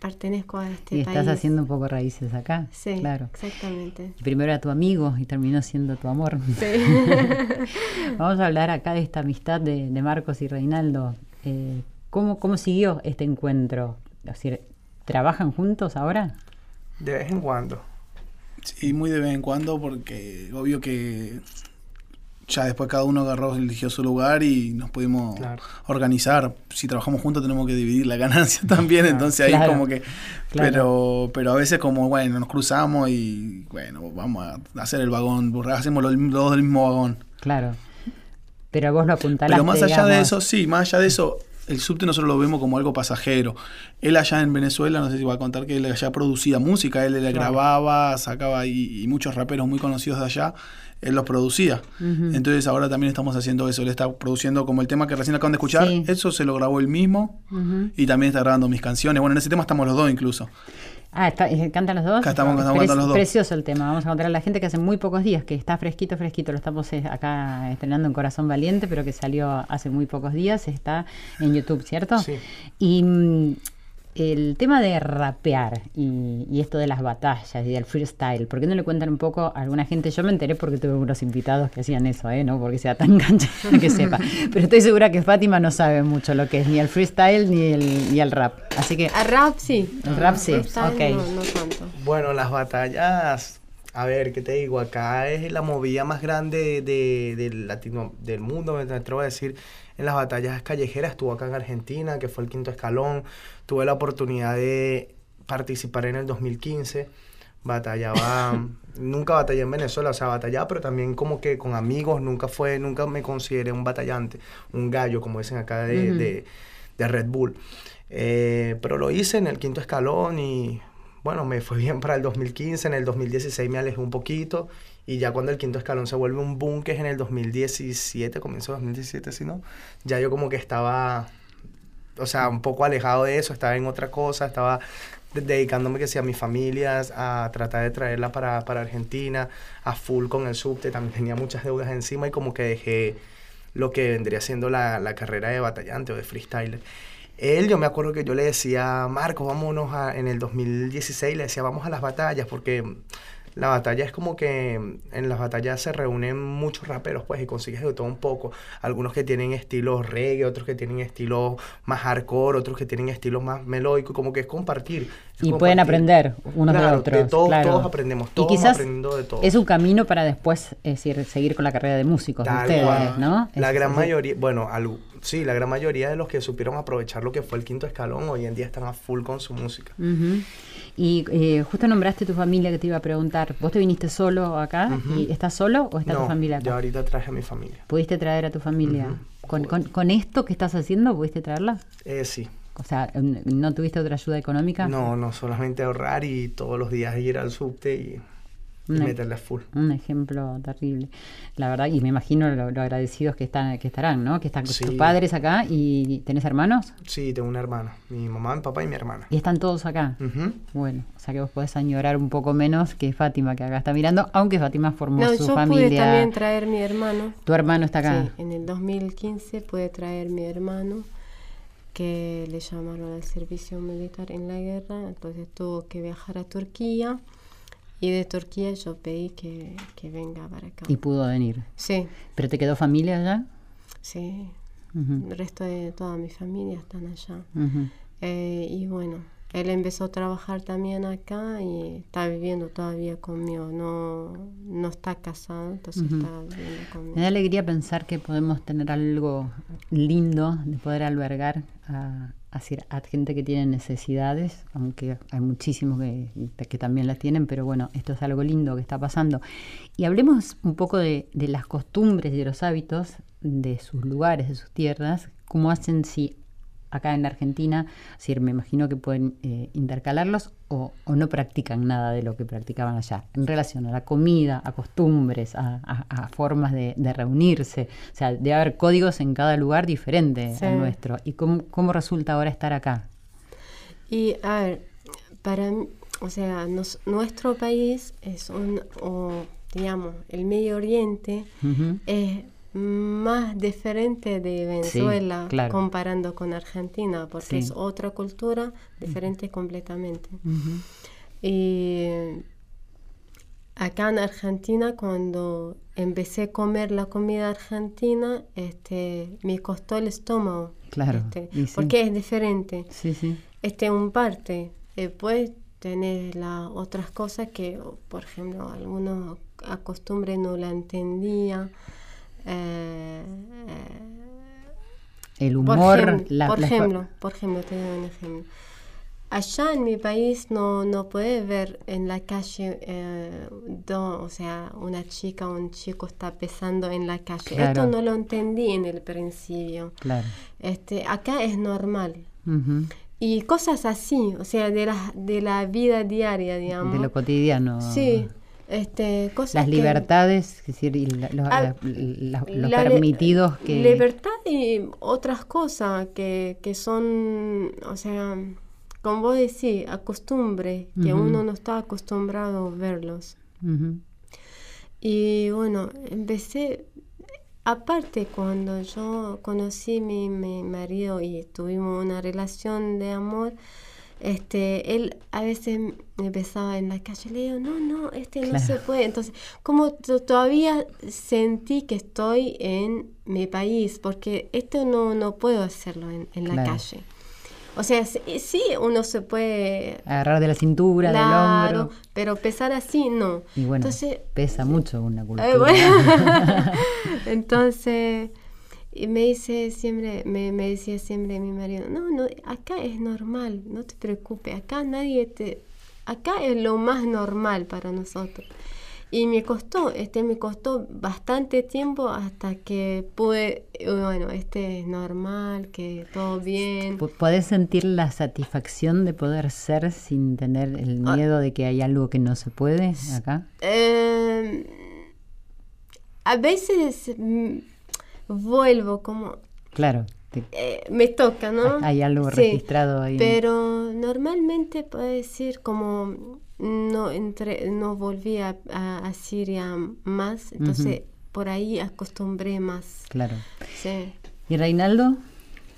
pertenezco a este y país. Y estás haciendo un poco raíces acá. Sí, claro. exactamente. primero era tu amigo y terminó siendo tu amor. Sí. <laughs> Vamos a hablar acá de esta amistad de, Marcos y Reinaldo. Eh, ¿cómo, ¿Cómo siguió este encuentro? Es decir, ¿trabajan juntos ahora? De vez en cuando. Sí, muy de vez en cuando porque obvio que ya después cada uno agarró, eligió su lugar y nos pudimos organizar. Si trabajamos juntos tenemos que dividir la ganancia <laughs> también, entonces ahí como que... Pero, pero a veces como, bueno, nos cruzamos y bueno, vamos a hacer el vagón, hacemos los, dos del mismo vagón. Claro. Pero vos lo apuntalaste, Pero más allá de eso, sí, más allá de eso, el subte nosotros lo vemos como algo pasajero. Él allá en Venezuela, no sé si va a contar que él allá producía música, él le grababa, sacaba y, muchos raperos muy conocidos de allá él los producía. Entonces ahora también estamos haciendo eso. Él está produciendo como el tema que recién acaban de escuchar. Eso se lo grabó él mismo. Y también está grabando mis canciones. Bueno, en ese tema estamos los dos incluso. Ah, eh, ¿cantan los dos? estamos, cantando los dos. Precioso el tema. Vamos a contar a la gente que hace muy pocos días, que está fresquito, fresquito. Lo estamos eh, acá estrenando en Corazón Valiente, pero que salió hace muy pocos días. Está en YouTube, ¿cierto? Sí. Y mm, el tema de rapear y, esto de las batallas y del freestyle, ¿por qué no le cuentan un poco a alguna gente? Yo me enteré porque tuve unos invitados que hacían eso, ¿eh? No porque sea tan <laughs> cancha que sepa. Pero estoy segura que Fátima no sabe mucho lo que es ni el freestyle ni el, ni el rap. Así que. El rap sí. El rap sí. ok. No, tanto. Bueno, las batallas. A ver, ¿qué te digo? Acá es la movida más grande de, latino, del mundo, me atrevo a decir en las batallas callejeras, estuvo acá en Argentina, que fue el quinto escalón, tuve la oportunidad de participar en el 2015, batallaba, <laughs> nunca batallé en Venezuela, o sea, batallaba, pero también como que con amigos, nunca fue, nunca me consideré un batallante, un gallo, como dicen acá de, de, Red Bull. Eh, pero lo hice en el quinto escalón y bueno, me fue bien para el 2015, en el 2016 me alejé un poquito y ya cuando el quinto escalón se vuelve un boom, que es en el 2017, comienzo 2017, si no, ya yo como que estaba, o sea, un poco alejado de eso, estaba en otra cosa, estaba dedicándome que sea a mis familias, a tratar de traerla para, para Argentina, a full con el subte, también <laughs> tenía muchas deudas encima y como que dejé lo que vendría siendo la, la carrera de batallante o de freestyler. Él, yo me acuerdo que yo le decía, Marco, vámonos a, en el 2016, le decía, vamos a las batallas, porque la batalla es como que en las batallas se reúnen muchos raperos, pues, y consigues de todo un poco. Algunos que tienen estilos reggae, otros que tienen estilos más hardcore, otros que tienen estilos más melódicos, como que es compartir. y pueden aprender unos de otros. De todos, todos aprendemos, todos y quizás aprendiendo de todos. Es un camino para después es decir, seguir con la carrera de músicos de ustedes, ¿no? La gran mayoría, bueno, sí, la gran mayoría de los que supieron aprovechar lo que fue el quinto escalón hoy en día están a full con su música. Y eh, justo nombraste tu familia que te iba a preguntar. ¿Vos te viniste solo acá? ¿Y ¿Estás solo o está tu familia acá? Yo ahorita traje a mi familia. ¿Pudiste traer a tu familia? ¿Con, con, esto que estás haciendo, pudiste traerla? Eh, sí. O sea, ¿no tuviste otra ayuda económica? No, no, solamente ahorrar y todos los días ir al subte y meterle full. Un ejemplo terrible. La verdad, y me imagino lo, agradecidos que están, que estarán, ¿no? Que están tus padres acá y ¿tenés hermanos? Sí, tengo una hermana, mi mamá, mi papá y mi hermana. ¿Y están todos acá? Bueno, o sea que vos podés añorar un poco menos que Fátima, que acá está mirando, aunque Fátima formó no, su yo familia. Pude también traer mi hermano. ¿Tu hermano está acá? Sí, en el 2015 pude traer mi hermano que le llamaron al servicio militar en la guerra, entonces tuvo que viajar a Turquía y de Turquía yo pedí que, venga para acá. ¿Y pudo venir? Sí. ¿Pero te quedó familia allá? Sí. El resto de toda mi familia están allá. Eh, y bueno, él empezó a trabajar también acá y está viviendo todavía conmigo. No, no está casado, entonces está viviendo conmigo. Me da alegría pensar que podemos tener algo lindo de poder albergar a a, gente que tiene necesidades, aunque hay muchísimos que, que, también las tienen, pero bueno, esto es algo lindo que está pasando. Y hablemos un poco de, las costumbres y de los hábitos de sus lugares, de sus tierras, cómo hacen si acá en Argentina, es me imagino que pueden eh, intercalarlos o, no practican nada de lo que practicaban allá, en relación a la comida, a costumbres, a, formas de, reunirse. O sea, debe haber códigos en cada lugar diferente al nuestro. ¿Y cómo, resulta ahora estar acá? Y a ver, para o sea, nuestro país es un, o, digamos, el Medio Oriente es más diferente de Venezuela comparando con Argentina, porque es otra cultura diferente completamente. Y acá en Argentina, cuando empecé a comer la comida argentina, este, me costó el estómago. Claro. Este, porque es diferente. Este, un parte. Después tener las otras cosas que, por ejemplo, algunos acostumbres no la entendía. Eh, el humor, por ejemplo, por ejemplo, te doy un ejemplo. Allá en mi país no, no puedes ver en la calle, eh, o sea, una chica o un chico está pesando en la calle. Esto no lo entendí en el principio. Claro. Este, acá es normal. Y cosas así, o sea, de la, de la vida diaria, digamos. De lo cotidiano. Sí. Este, las libertades, es decir, los permitidos que... Libertad y otras cosas que, que son, o sea, como vos decís, acostumbre, que uno no está acostumbrado a verlos. Y bueno, empecé, aparte cuando yo conocí a mi, mi marido y tuvimos una relación de amor, este, él a veces me besaba en la calle, le digo, no, no, este no se puede. Entonces, como todavía sentí que estoy en mi país, porque esto no, no puedo hacerlo en, la calle. O sea, sí, uno se puede... Agarrar de la cintura, del hombro. pero pesar así, no. Y bueno, Entonces, pesa mucho una eh, cultura. <laughs> <laughs> Entonces... Y me dice siempre, me, me, decía siempre mi marido, no, no, acá es normal, no te preocupes, acá nadie te, acá es lo más normal para nosotros. Y me costó, este me costó bastante tiempo hasta que pude, bueno, este es normal, que todo bien. ¿Podés sentir la satisfacción de poder ser sin tener el ah. miedo de que hay algo que no se puede acá? Eh, a veces mm, vuelvo como... Claro, eh, me toca, ¿no? Hay algo registrado ahí. Pero normalmente puede decir como no entre, no volví a, Siria más, entonces por ahí acostumbré más. Claro. Sí. ¿Y Reinaldo?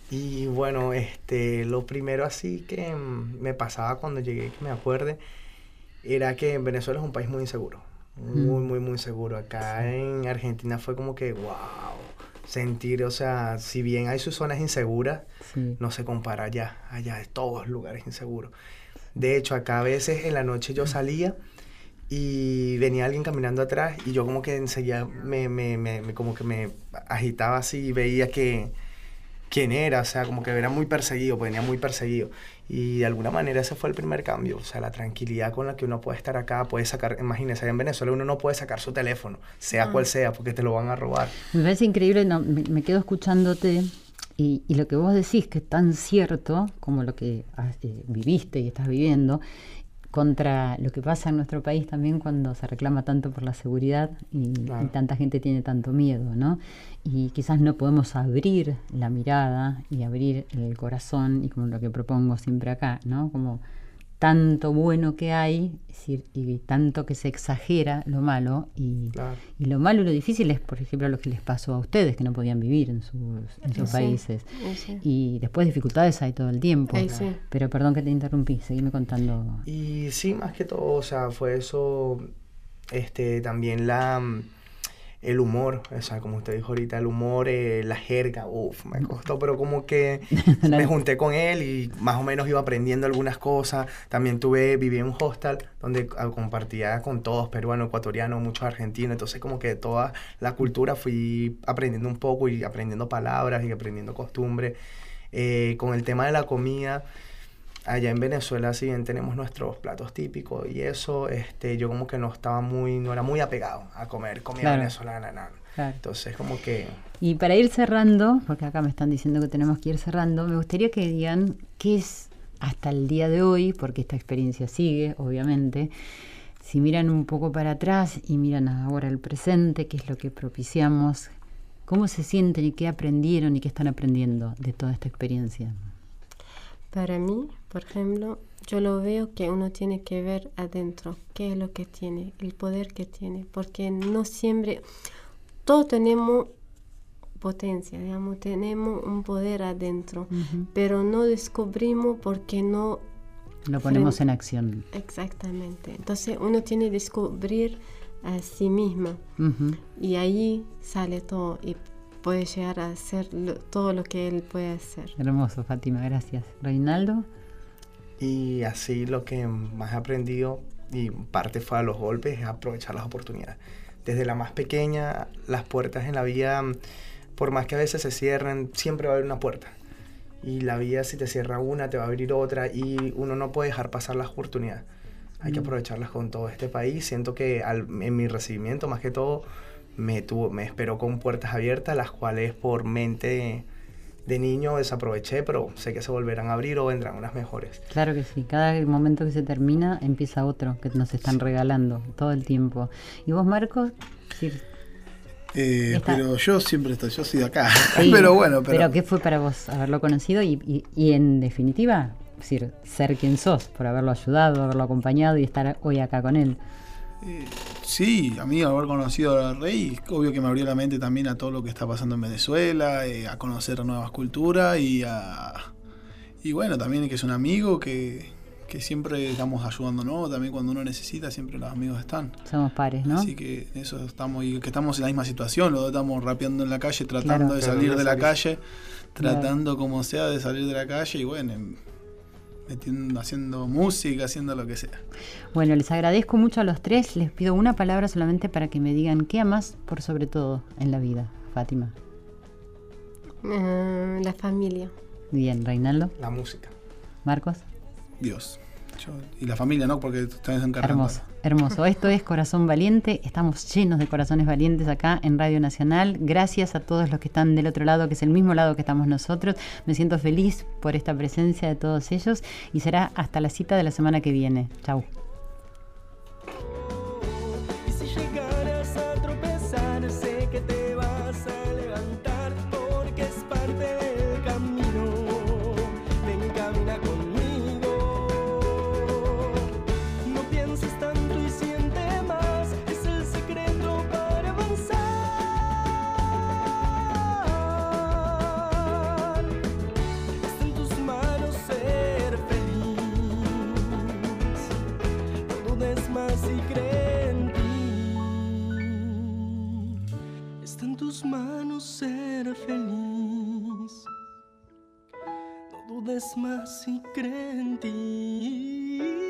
Y bueno, este, lo primero así que me pasaba cuando llegué, que me acuerde, era que Venezuela es un país muy inseguro. Muy, muy, muy seguro. Acá en Argentina fue como que, wow, sentir, o sea, si bien hay sus zonas inseguras, no se compara allá. Allá es todos lugares inseguros. De hecho, acá a veces en la noche yo salía y venía alguien caminando atrás y yo como que enseguida me, me, me como que me agitaba así y veía que quién era, o sea, como que era muy perseguido, pues venía muy perseguido. Y de alguna manera ese fue el primer cambio, o sea, la tranquilidad con la que uno puede estar acá, puede sacar, imagínese, allá en Venezuela uno no puede sacar su teléfono, sea ah. cual sea, porque te lo van a robar. Me parece increíble, no, me, quedo escuchándote y, y, lo que vos decís que es tan cierto como lo que eh, viviste y estás viviendo, contra lo que pasa en nuestro país también cuando se reclama tanto por la seguridad y, tanta gente tiene tanto miedo, ¿no? Y quizás no podemos abrir la mirada y abrir el corazón y como lo que propongo siempre acá, ¿no? Como tanto bueno que hay y tanto que se exagera lo malo y, lo malo y lo difícil es por ejemplo lo que les pasó a ustedes que no podían vivir en sus, países. Y después dificultades hay todo el tiempo. Pero perdón que te interrumpí seguime contando. Y sí más que todo o sea fue eso este también la el humor, o sea, como usted dijo ahorita, el humor, eh, la jerga, uff, me costó, pero como que <laughs> me junté con él y más o menos iba aprendiendo algunas cosas. También tuve, viví en un hostel donde ah, compartía con todos, peruanos, ecuatorianos, muchos argentinos, entonces como que toda la cultura fui aprendiendo un poco y aprendiendo palabras y aprendiendo costumbres. Eh, con el tema de la comida, allá en Venezuela si bien tenemos nuestros platos típicos y eso, este, yo como que no estaba muy, no era muy apegado a comer comida venezolana, nada. Entonces como que... Y para ir cerrando, porque acá me están diciendo que tenemos que ir cerrando, me gustaría que digan qué es hasta el día de hoy, porque esta experiencia sigue, obviamente, si miran un poco para atrás y miran ahora el presente, qué es lo que propiciamos, cómo se sienten y qué aprendieron y qué están aprendiendo de toda esta experiencia. Para mí, por ejemplo, yo lo veo que uno tiene que ver adentro, qué es lo que tiene, el poder que tiene, porque no siempre, todos tenemos potencia, digamos, tenemos un poder adentro, pero no descubrimos porque no... Lo ponemos en acción. Exactamente. Entonces uno tiene que descubrir a sí mismo y ahí sale todo. Y puede llegar a hacer todo lo que él puede hacer. Hermoso, Fátima, gracias. Reinaldo. Y así lo que más he aprendido, y parte fue a los golpes, es aprovechar las oportunidades. Desde la más pequeña, las puertas en la vida, por más que a veces se cierren, siempre va a haber una puerta. Y la vida, si te cierra una, te va a abrir otra, y uno no puede dejar pasar las oportunidades. Hay que mm. aprovecharlas con todo este país. Siento que en mi recibimiento, más que todo, me, tuvo, me esperó con puertas abiertas, las cuales por mente de, niño desaproveché, pero sé que se volverán a abrir o vendrán unas mejores. Claro que sí, cada momento que se termina empieza otro que nos están regalando todo el tiempo. ¿Y vos, Marcos? Sí. Eh, pero yo siempre estoy, yo soy de acá. <laughs> <laughs> pero bueno, pero... ¿qué fue para vos haberlo conocido y, y, en definitiva, decir, ser quien sos, por haberlo ayudado, haberlo acompañado y estar hoy acá con él? Eh, sí, a mí haber conocido al rey, obvio que me abrió la mente también a todo lo que está pasando en Venezuela, eh, a conocer nuevas culturas y a... Y bueno, también que es un amigo que, siempre estamos ayudándonos, también cuando uno necesita, siempre los amigos están. Somos pares, ¿no? Así que eso estamos, y que estamos en la misma situación, los dos estamos rapeando en la calle, tratando de salir de la calle, tratando como sea de salir de la calle y bueno haciendo música, haciendo lo que sea. Bueno, les agradezco mucho a los tres. Les pido una palabra solamente para que me digan qué amas por sobre todo en la vida, Fátima. Eh, la familia. Bien, Reinaldo. La música. Marcos. Dios y la familia, ¿no? Porque estás encargando. Hermoso, hermoso. Esto es Corazón Valiente. Estamos llenos de corazones valientes acá en Radio Nacional. Gracias a todos los que están del otro lado, que es el mismo lado que estamos nosotros. Me siento feliz por esta presencia de todos ellos y será hasta la cita de la semana que viene. Chau. ser feliz. No dudes más si creen en ti.